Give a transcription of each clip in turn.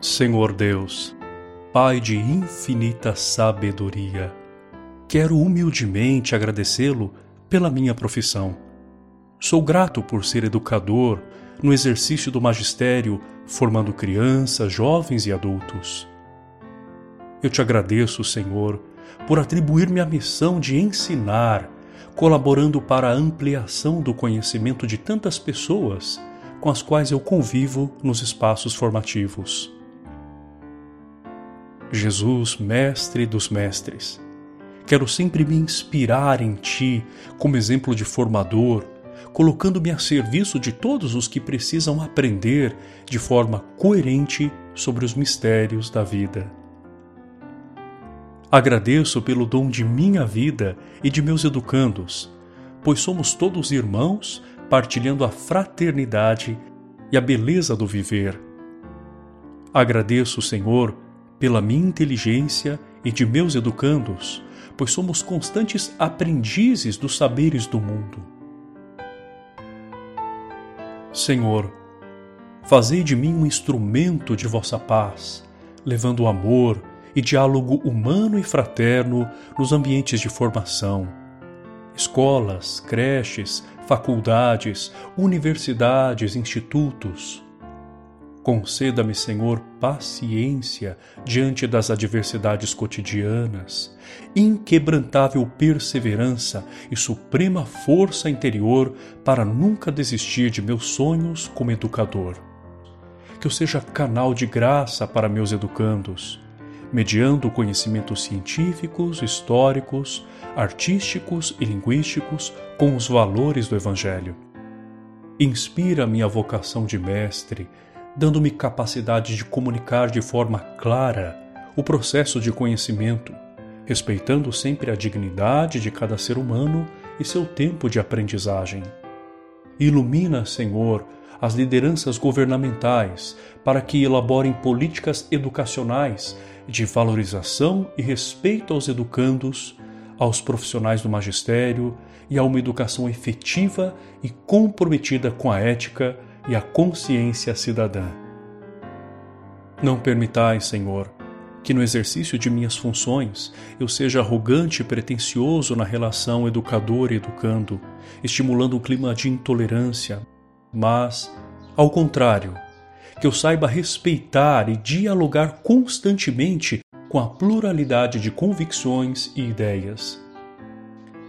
Senhor Deus, Pai de infinita sabedoria, quero humildemente agradecê-lo pela minha profissão. Sou grato por ser educador no exercício do magistério, formando crianças, jovens e adultos. Eu te agradeço, Senhor, por atribuir-me a missão de ensinar, colaborando para a ampliação do conhecimento de tantas pessoas com as quais eu convivo nos espaços formativos. Jesus, Mestre dos Mestres, quero sempre me inspirar em Ti como exemplo de formador, colocando-me a serviço de todos os que precisam aprender de forma coerente sobre os mistérios da vida. Agradeço pelo dom de minha vida e de meus educandos, pois somos todos irmãos partilhando a fraternidade e a beleza do viver. Agradeço, Senhor, pela minha inteligência e de meus educandos, pois somos constantes aprendizes dos saberes do mundo. Senhor, fazei de mim um instrumento de vossa paz, levando amor e diálogo humano e fraterno nos ambientes de formação. Escolas, creches, faculdades, universidades, institutos. Conceda-me, Senhor, paciência diante das adversidades cotidianas, inquebrantável perseverança e suprema força interior para nunca desistir de meus sonhos como educador. Que eu seja canal de graça para meus educandos mediando conhecimentos científicos, históricos, artísticos e linguísticos com os valores do Evangelho. Inspira minha vocação de mestre, dando-me capacidade de comunicar de forma clara o processo de conhecimento, respeitando sempre a dignidade de cada ser humano e seu tempo de aprendizagem. Ilumina, Senhor, as lideranças governamentais para que elaborem políticas educacionais de valorização e respeito aos educandos, aos profissionais do magistério e a uma educação efetiva e comprometida com a ética e a consciência cidadã. Não permitais, Senhor, que no exercício de minhas funções eu seja arrogante e pretensioso na relação educador e educando, estimulando um clima de intolerância, mas, ao contrário, que eu saiba respeitar e dialogar constantemente com a pluralidade de convicções e ideias.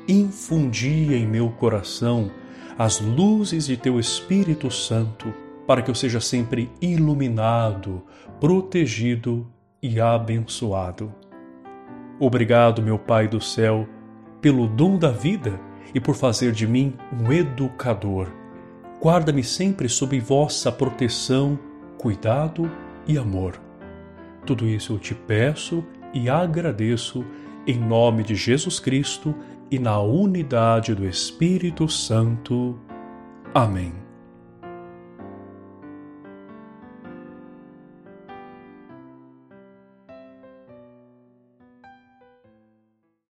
Infundi em meu coração as luzes de teu Espírito Santo, para que eu seja sempre iluminado, protegido e abençoado. Obrigado, meu Pai do céu, pelo dom da vida e por fazer de mim um educador. Guarda-me sempre sob vossa proteção cuidado e amor. Tudo isso eu te peço e agradeço em nome de Jesus Cristo e na unidade do Espírito Santo. Amém.